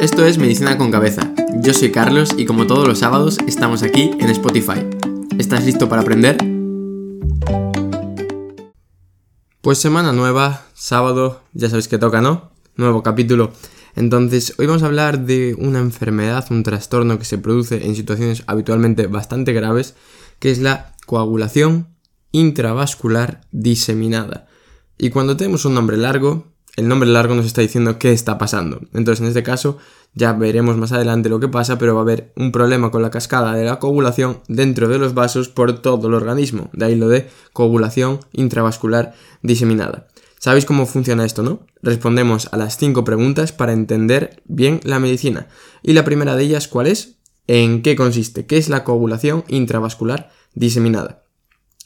Esto es Medicina con Cabeza. Yo soy Carlos y como todos los sábados estamos aquí en Spotify. ¿Estás listo para aprender? Pues semana nueva, sábado, ya sabéis que toca, ¿no? Nuevo capítulo. Entonces, hoy vamos a hablar de una enfermedad, un trastorno que se produce en situaciones habitualmente bastante graves, que es la coagulación intravascular diseminada. Y cuando tenemos un nombre largo, el nombre largo nos está diciendo qué está pasando. Entonces, en este caso, ya veremos más adelante lo que pasa, pero va a haber un problema con la cascada de la coagulación dentro de los vasos por todo el organismo. De ahí lo de coagulación intravascular diseminada. ¿Sabéis cómo funciona esto, no? Respondemos a las cinco preguntas para entender bien la medicina. Y la primera de ellas, ¿cuál es? ¿En qué consiste? ¿Qué es la coagulación intravascular diseminada?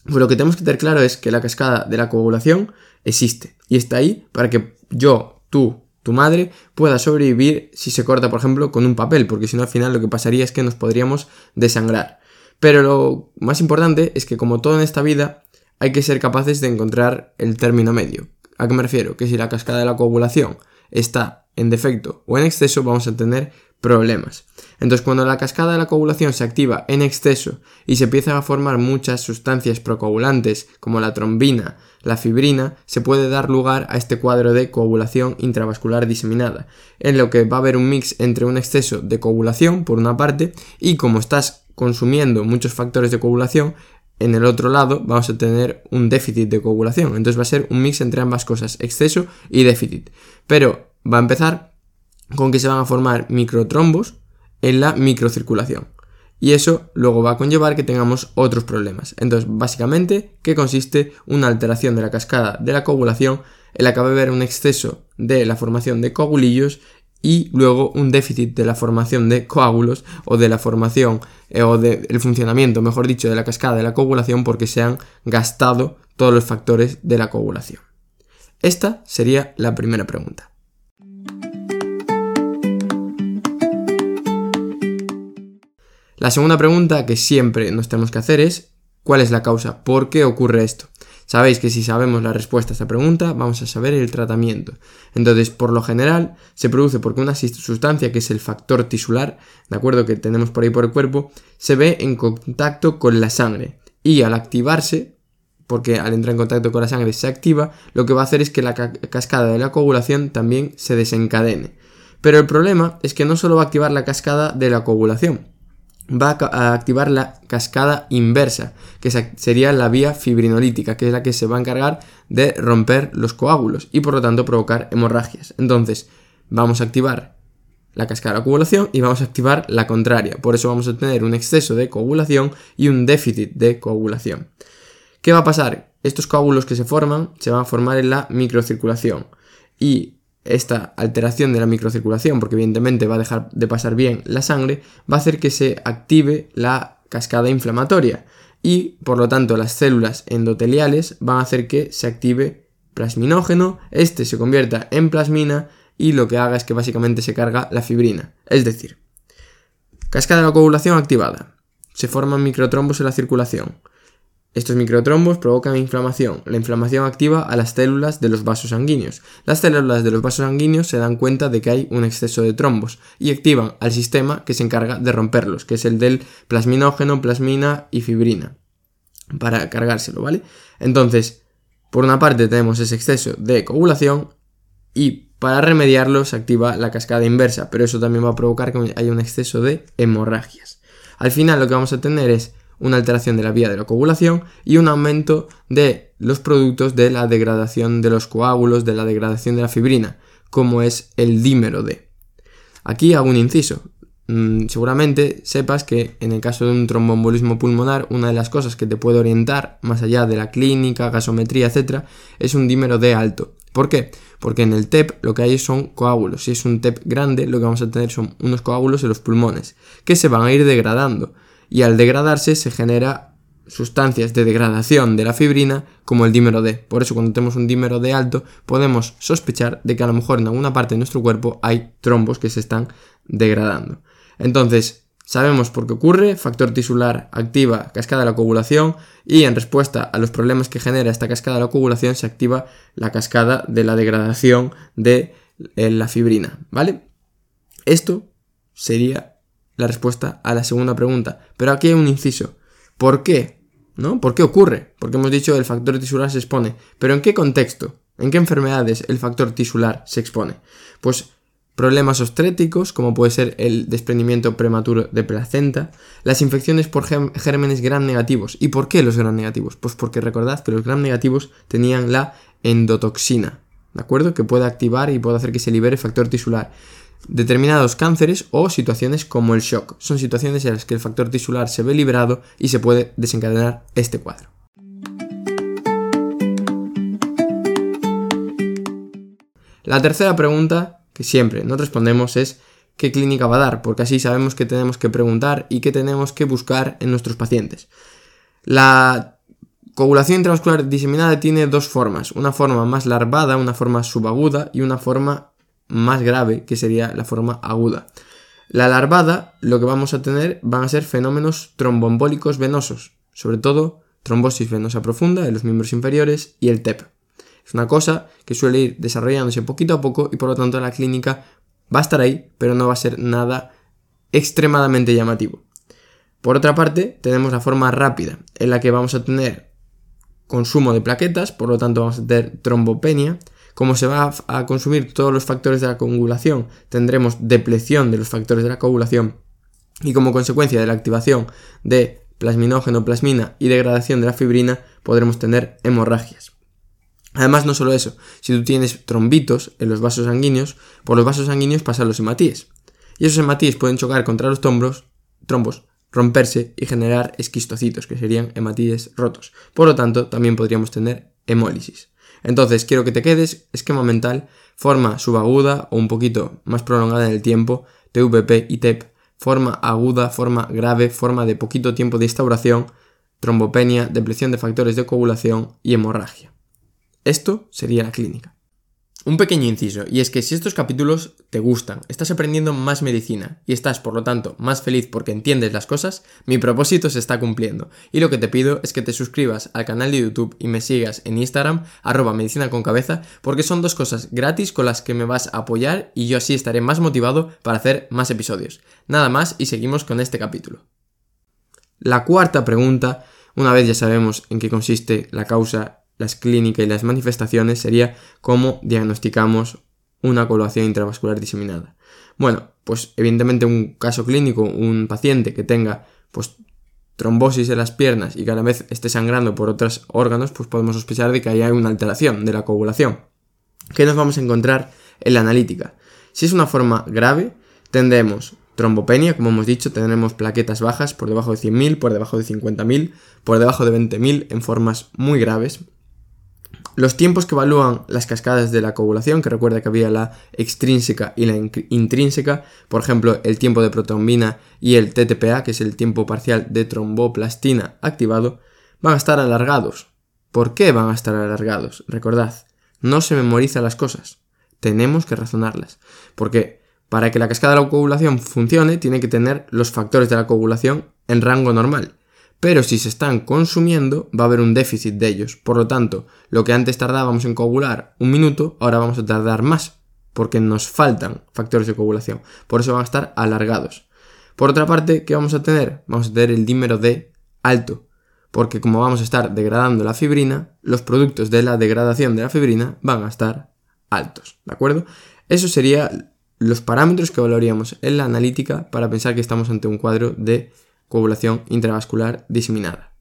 Pues lo que tenemos que tener claro es que la cascada de la coagulación existe y está ahí para que yo, tú, tu madre pueda sobrevivir si se corta, por ejemplo, con un papel, porque si no al final lo que pasaría es que nos podríamos desangrar. Pero lo más importante es que como todo en esta vida, hay que ser capaces de encontrar el término medio. ¿A qué me refiero? Que si la cascada de la coagulación está en defecto o en exceso, vamos a tener problemas. Entonces, cuando la cascada de la coagulación se activa en exceso y se empiezan a formar muchas sustancias procoagulantes como la trombina, la fibrina, se puede dar lugar a este cuadro de coagulación intravascular diseminada, en lo que va a haber un mix entre un exceso de coagulación por una parte y como estás consumiendo muchos factores de coagulación, en el otro lado vamos a tener un déficit de coagulación. Entonces va a ser un mix entre ambas cosas, exceso y déficit. Pero va a empezar con que se van a formar microtrombos en la microcirculación. Y eso luego va a conllevar que tengamos otros problemas. Entonces, básicamente, ¿qué consiste una alteración de la cascada de la coagulación en la que va a haber un exceso de la formación de coagulillos y luego un déficit de la formación de coágulos o de la formación eh, o del funcionamiento, mejor dicho, de la cascada de la coagulación porque se han gastado todos los factores de la coagulación. Esta sería la primera pregunta. La segunda pregunta que siempre nos tenemos que hacer es ¿cuál es la causa? ¿Por qué ocurre esto? Sabéis que si sabemos la respuesta a esta pregunta, vamos a saber el tratamiento. Entonces, por lo general, se produce porque una sustancia que es el factor tisular, de acuerdo que tenemos por ahí por el cuerpo, se ve en contacto con la sangre. Y al activarse, porque al entrar en contacto con la sangre se activa, lo que va a hacer es que la cascada de la coagulación también se desencadene. Pero el problema es que no solo va a activar la cascada de la coagulación, va a activar la cascada inversa, que sería la vía fibrinolítica, que es la que se va a encargar de romper los coágulos y por lo tanto provocar hemorragias. Entonces, vamos a activar la cascada de coagulación y vamos a activar la contraria. Por eso vamos a tener un exceso de coagulación y un déficit de coagulación. ¿Qué va a pasar? Estos coágulos que se forman se van a formar en la microcirculación y esta alteración de la microcirculación, porque evidentemente va a dejar de pasar bien la sangre, va a hacer que se active la cascada inflamatoria y por lo tanto las células endoteliales van a hacer que se active plasminógeno, este se convierta en plasmina y lo que haga es que básicamente se carga la fibrina. Es decir, cascada de la coagulación activada. Se forman microtrombos en la circulación. Estos microtrombos provocan inflamación. La inflamación activa a las células de los vasos sanguíneos. Las células de los vasos sanguíneos se dan cuenta de que hay un exceso de trombos y activan al sistema que se encarga de romperlos, que es el del plasminógeno, plasmina y fibrina, para cargárselo, ¿vale? Entonces, por una parte tenemos ese exceso de coagulación y para remediarlo se activa la cascada inversa, pero eso también va a provocar que haya un exceso de hemorragias. Al final lo que vamos a tener es una alteración de la vía de la coagulación y un aumento de los productos de la degradación de los coágulos, de la degradación de la fibrina, como es el dímero D. Aquí hago un inciso. Mm, seguramente sepas que en el caso de un tromboembolismo pulmonar, una de las cosas que te puede orientar, más allá de la clínica, gasometría, etc., es un dímero D alto. ¿Por qué? Porque en el TEP lo que hay son coágulos. Si es un TEP grande, lo que vamos a tener son unos coágulos en los pulmones, que se van a ir degradando y al degradarse se genera sustancias de degradación de la fibrina como el dímero D. Por eso cuando tenemos un dímero D alto podemos sospechar de que a lo mejor en alguna parte de nuestro cuerpo hay trombos que se están degradando. Entonces, sabemos por qué ocurre, factor tisular activa cascada de la coagulación y en respuesta a los problemas que genera esta cascada de la coagulación se activa la cascada de la degradación de eh, la fibrina, ¿vale? Esto sería la respuesta a la segunda pregunta. Pero aquí hay un inciso. ¿Por qué? ¿No? ¿Por qué ocurre? Porque hemos dicho el factor tisular se expone. ¿Pero en qué contexto? ¿En qué enfermedades el factor tisular se expone? Pues problemas obstétricos, como puede ser el desprendimiento prematuro de placenta, las infecciones por gérmenes gram negativos. ¿Y por qué los gram negativos? Pues porque recordad que los gram negativos tenían la endotoxina, ¿de acuerdo? Que puede activar y puede hacer que se libere el factor tisular. Determinados cánceres o situaciones como el shock. Son situaciones en las que el factor tisular se ve liberado y se puede desencadenar este cuadro. La tercera pregunta que siempre nos respondemos es qué clínica va a dar, porque así sabemos qué tenemos que preguntar y qué tenemos que buscar en nuestros pacientes. La coagulación intravascular diseminada tiene dos formas, una forma más larvada, una forma subaguda y una forma más grave, que sería la forma aguda. La larvada, lo que vamos a tener van a ser fenómenos tromboembólicos venosos, sobre todo trombosis venosa profunda en los miembros inferiores y el TEP. Es una cosa que suele ir desarrollándose poquito a poco y por lo tanto la clínica va a estar ahí, pero no va a ser nada extremadamente llamativo. Por otra parte, tenemos la forma rápida, en la que vamos a tener consumo de plaquetas, por lo tanto vamos a tener trombopenia. Como se va a consumir todos los factores de la coagulación, tendremos depleción de los factores de la coagulación y como consecuencia de la activación de plasminógeno, plasmina y degradación de la fibrina, podremos tener hemorragias. Además, no solo eso, si tú tienes trombitos en los vasos sanguíneos, por los vasos sanguíneos pasan los hematíes. Y esos hematíes pueden chocar contra los trombos, trombos, romperse y generar esquistocitos, que serían hematíes rotos. Por lo tanto, también podríamos tener hemólisis. Entonces, quiero que te quedes, esquema mental, forma subaguda o un poquito más prolongada en el tiempo, TVP y TEP, forma aguda, forma grave, forma de poquito tiempo de instauración, trombopenia, depresión de factores de coagulación y hemorragia. Esto sería la clínica. Un pequeño inciso, y es que si estos capítulos te gustan, estás aprendiendo más medicina y estás, por lo tanto, más feliz porque entiendes las cosas, mi propósito se está cumpliendo. Y lo que te pido es que te suscribas al canal de YouTube y me sigas en Instagram, arroba medicina con cabeza, porque son dos cosas gratis con las que me vas a apoyar y yo así estaré más motivado para hacer más episodios. Nada más y seguimos con este capítulo. La cuarta pregunta, una vez ya sabemos en qué consiste la causa las clínicas y las manifestaciones sería cómo diagnosticamos una coagulación intravascular diseminada. Bueno, pues evidentemente un caso clínico, un paciente que tenga pues trombosis en las piernas y que a la vez esté sangrando por otros órganos, pues podemos sospechar de que hay una alteración de la coagulación. ¿Qué nos vamos a encontrar en la analítica? Si es una forma grave, tendremos trombopenia, como hemos dicho, tendremos plaquetas bajas por debajo de 100.000, por debajo de 50.000, por debajo de 20.000 en formas muy graves. Los tiempos que evalúan las cascadas de la coagulación, que recuerda que había la extrínseca y la intrínseca, por ejemplo, el tiempo de protombina y el TTPA, que es el tiempo parcial de tromboplastina activado, van a estar alargados. ¿Por qué van a estar alargados? Recordad, no se memorizan las cosas, tenemos que razonarlas, porque para que la cascada de la coagulación funcione tiene que tener los factores de la coagulación en rango normal pero si se están consumiendo va a haber un déficit de ellos. Por lo tanto, lo que antes tardábamos en coagular un minuto, ahora vamos a tardar más, porque nos faltan factores de coagulación. Por eso van a estar alargados. Por otra parte, ¿qué vamos a tener? Vamos a tener el dímero D alto, porque como vamos a estar degradando la fibrina, los productos de la degradación de la fibrina van a estar altos, ¿de acuerdo? Eso serían los parámetros que evaluaríamos en la analítica para pensar que estamos ante un cuadro de coagulación intravascular diseminada.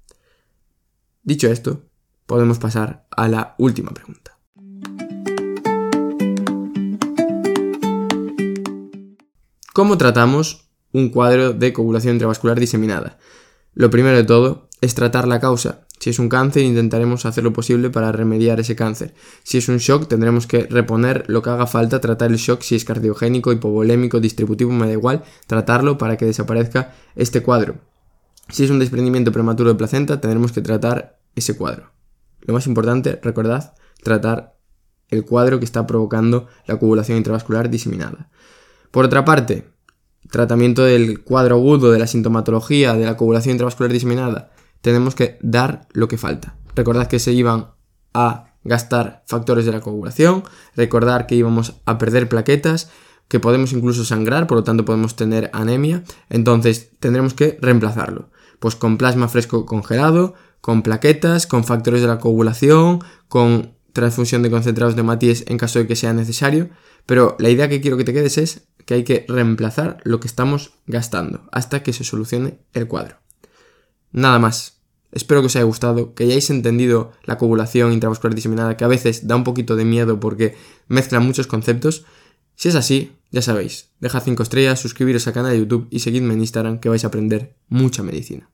Dicho esto, podemos pasar a la última pregunta. ¿Cómo tratamos un cuadro de coagulación intravascular diseminada? Lo primero de todo es tratar la causa. Si es un cáncer, intentaremos hacer lo posible para remediar ese cáncer. Si es un shock, tendremos que reponer lo que haga falta, tratar el shock si es cardiogénico, hipovolémico, distributivo, me da igual, tratarlo para que desaparezca este cuadro. Si es un desprendimiento prematuro de placenta, tendremos que tratar ese cuadro. Lo más importante, recordad, tratar el cuadro que está provocando la coagulación intravascular diseminada. Por otra parte, tratamiento del cuadro agudo, de la sintomatología, de la coagulación intravascular diseminada, tenemos que dar lo que falta. Recordad que se iban a gastar factores de la coagulación, recordar que íbamos a perder plaquetas, que podemos incluso sangrar, por lo tanto podemos tener anemia, entonces tendremos que reemplazarlo. Pues con plasma fresco congelado, con plaquetas, con factores de la coagulación, con transfusión de concentrados de matíes en caso de que sea necesario, pero la idea que quiero que te quedes es que hay que reemplazar lo que estamos gastando hasta que se solucione el cuadro. Nada más. Espero que os haya gustado, que hayáis entendido la coagulación intravascular diseminada, que a veces da un poquito de miedo porque mezcla muchos conceptos. Si es así, ya sabéis, dejad 5 estrellas, suscribiros al canal de YouTube y seguidme en Instagram que vais a aprender mucha medicina.